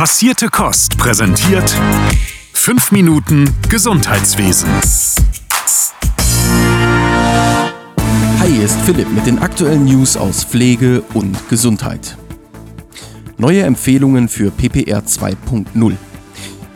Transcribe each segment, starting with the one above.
Passierte Kost präsentiert 5 Minuten Gesundheitswesen. Hi, hier ist Philipp mit den aktuellen News aus Pflege und Gesundheit. Neue Empfehlungen für PPR 2.0.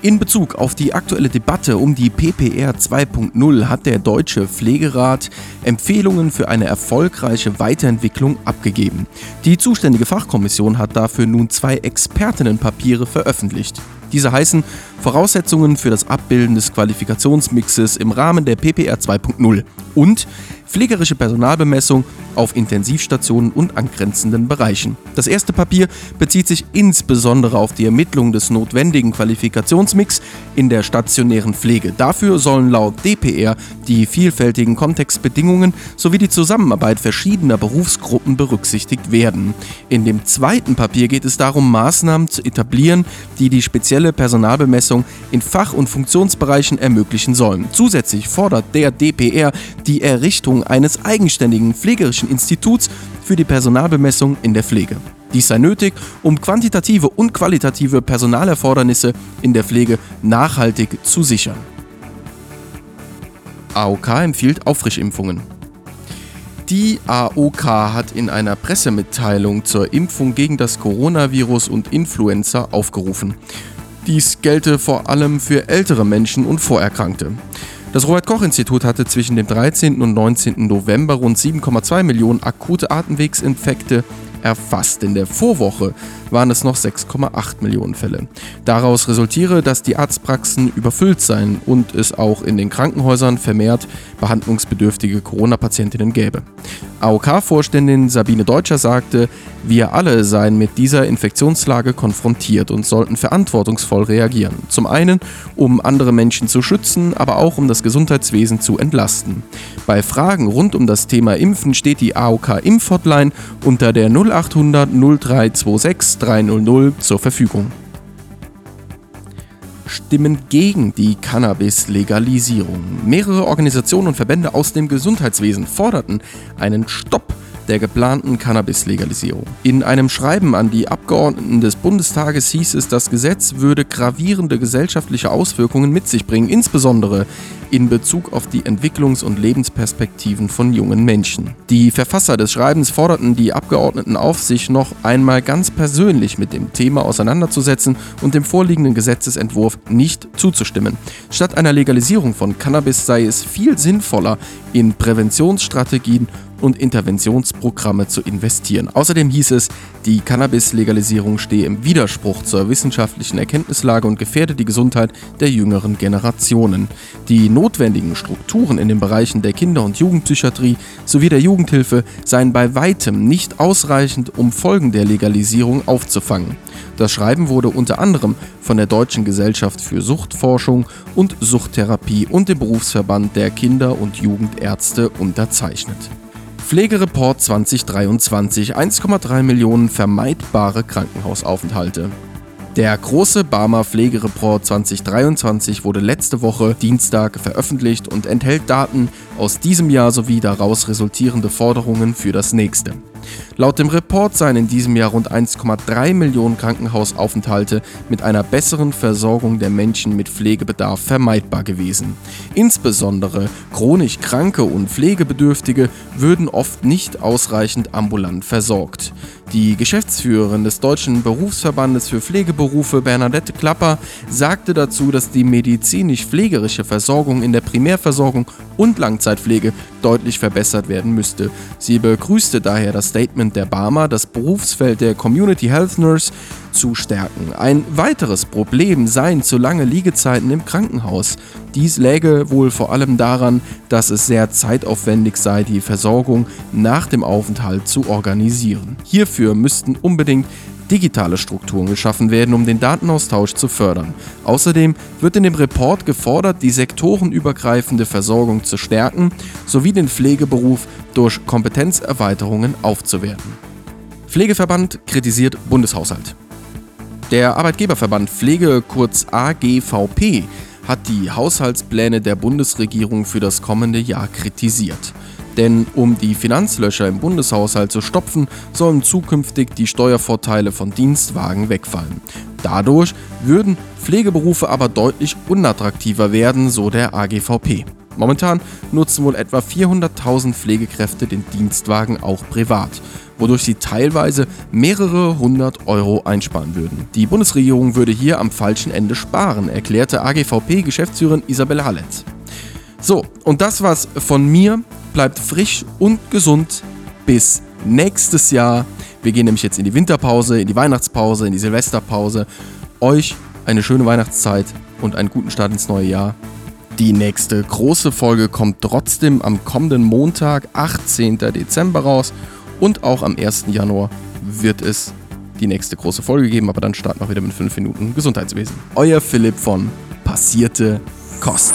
In Bezug auf die aktuelle Debatte um die PPR 2.0 hat der Deutsche Pflegerat Empfehlungen für eine erfolgreiche Weiterentwicklung abgegeben. Die zuständige Fachkommission hat dafür nun zwei Expertinnenpapiere veröffentlicht. Diese heißen Voraussetzungen für das Abbilden des Qualifikationsmixes im Rahmen der PPR 2.0 und pflegerische Personalbemessung auf Intensivstationen und angrenzenden Bereichen. Das erste Papier bezieht sich insbesondere auf die Ermittlung des notwendigen Qualifikationsmix in der stationären Pflege. Dafür sollen laut DPR die vielfältigen Kontextbedingungen sowie die Zusammenarbeit verschiedener Berufsgruppen berücksichtigt werden. In dem zweiten Papier geht es darum, Maßnahmen zu etablieren, die die spezielle Personalbemessung in Fach- und Funktionsbereichen ermöglichen sollen. Zusätzlich fordert der DPR die Errichtung eines eigenständigen pflegerischen Instituts für die Personalbemessung in der Pflege. Dies sei nötig, um quantitative und qualitative Personalerfordernisse in der Pflege nachhaltig zu sichern. AOK empfiehlt Auffrischimpfungen. Die AOK hat in einer Pressemitteilung zur Impfung gegen das Coronavirus und Influenza aufgerufen. Dies gelte vor allem für ältere Menschen und Vorerkrankte. Das Robert Koch Institut hatte zwischen dem 13. und 19. November rund 7,2 Millionen akute Atemwegsinfekte erfasst. In der Vorwoche waren es noch 6,8 Millionen Fälle. Daraus resultiere, dass die Arztpraxen überfüllt seien und es auch in den Krankenhäusern vermehrt behandlungsbedürftige Corona-Patientinnen gäbe. AOK-Vorständin Sabine Deutscher sagte, wir alle seien mit dieser Infektionslage konfrontiert und sollten verantwortungsvoll reagieren. Zum einen, um andere Menschen zu schützen, aber auch um das Gesundheitswesen zu entlasten. Bei Fragen rund um das Thema Impfen steht die AOK Impfhotline unter der 0800 0326 300 zur Verfügung. Stimmen gegen die Cannabis-Legalisierung. Mehrere Organisationen und Verbände aus dem Gesundheitswesen forderten einen Stopp der geplanten Cannabis-Legalisierung. In einem Schreiben an die Abgeordneten des Bundestages hieß es, das Gesetz würde gravierende gesellschaftliche Auswirkungen mit sich bringen, insbesondere in Bezug auf die Entwicklungs- und Lebensperspektiven von jungen Menschen. Die Verfasser des Schreibens forderten die Abgeordneten auf, sich noch einmal ganz persönlich mit dem Thema auseinanderzusetzen und dem vorliegenden Gesetzesentwurf nicht zuzustimmen. Statt einer Legalisierung von Cannabis sei es viel sinnvoller, in Präventionsstrategien und Interventionsprogramme zu investieren. Außerdem hieß es, die Cannabis-Legalisierung stehe im Widerspruch zur wissenschaftlichen Erkenntnislage und gefährde die Gesundheit der jüngeren Generationen. Die notwendigen Strukturen in den Bereichen der Kinder- und Jugendpsychiatrie sowie der Jugendhilfe seien bei weitem nicht ausreichend, um Folgen der Legalisierung aufzufangen. Das Schreiben wurde unter anderem von der Deutschen Gesellschaft für Suchtforschung und Suchttherapie und dem Berufsverband der Kinder- und Jugendärzte unterzeichnet. Pflegereport 2023 1,3 Millionen vermeidbare Krankenhausaufenthalte. Der große Barmer Pflegereport 2023 wurde letzte Woche Dienstag veröffentlicht und enthält Daten aus diesem Jahr sowie daraus resultierende Forderungen für das nächste. Laut dem Report seien in diesem Jahr rund 1,3 Millionen Krankenhausaufenthalte mit einer besseren Versorgung der Menschen mit Pflegebedarf vermeidbar gewesen. Insbesondere chronisch Kranke und Pflegebedürftige würden oft nicht ausreichend ambulant versorgt. Die Geschäftsführerin des Deutschen Berufsverbandes für Pflegeberufe Bernadette Klapper sagte dazu, dass die medizinisch-pflegerische Versorgung in der Primärversorgung und Langzeitpflege deutlich verbessert werden müsste. Sie begrüßte daher das Statement der Barmer, das Berufsfeld der Community Health Nurse zu stärken. Ein weiteres Problem seien zu lange Liegezeiten im Krankenhaus. Dies läge wohl vor allem daran, dass es sehr zeitaufwendig sei, die Versorgung nach dem Aufenthalt zu organisieren. Hierfür müssten unbedingt digitale Strukturen geschaffen werden, um den Datenaustausch zu fördern. Außerdem wird in dem Report gefordert, die sektorenübergreifende Versorgung zu stärken sowie den Pflegeberuf durch Kompetenzerweiterungen aufzuwerten. Pflegeverband kritisiert Bundeshaushalt. Der Arbeitgeberverband Pflege kurz AGVP hat die Haushaltspläne der Bundesregierung für das kommende Jahr kritisiert. Denn um die Finanzlöcher im Bundeshaushalt zu stopfen, sollen zukünftig die Steuervorteile von Dienstwagen wegfallen. Dadurch würden Pflegeberufe aber deutlich unattraktiver werden, so der AGVP. Momentan nutzen wohl etwa 400.000 Pflegekräfte den Dienstwagen auch privat, wodurch sie teilweise mehrere hundert Euro einsparen würden. Die Bundesregierung würde hier am falschen Ende sparen, erklärte AGVP-Geschäftsführerin Isabelle Halletz. So, und das war's von mir. Bleibt frisch und gesund bis nächstes Jahr. Wir gehen nämlich jetzt in die Winterpause, in die Weihnachtspause, in die Silvesterpause. Euch eine schöne Weihnachtszeit und einen guten Start ins neue Jahr. Die nächste große Folge kommt trotzdem am kommenden Montag, 18. Dezember raus. Und auch am 1. Januar wird es die nächste große Folge geben, aber dann starten wir wieder mit 5 Minuten Gesundheitswesen. Euer Philipp von Passierte Kost.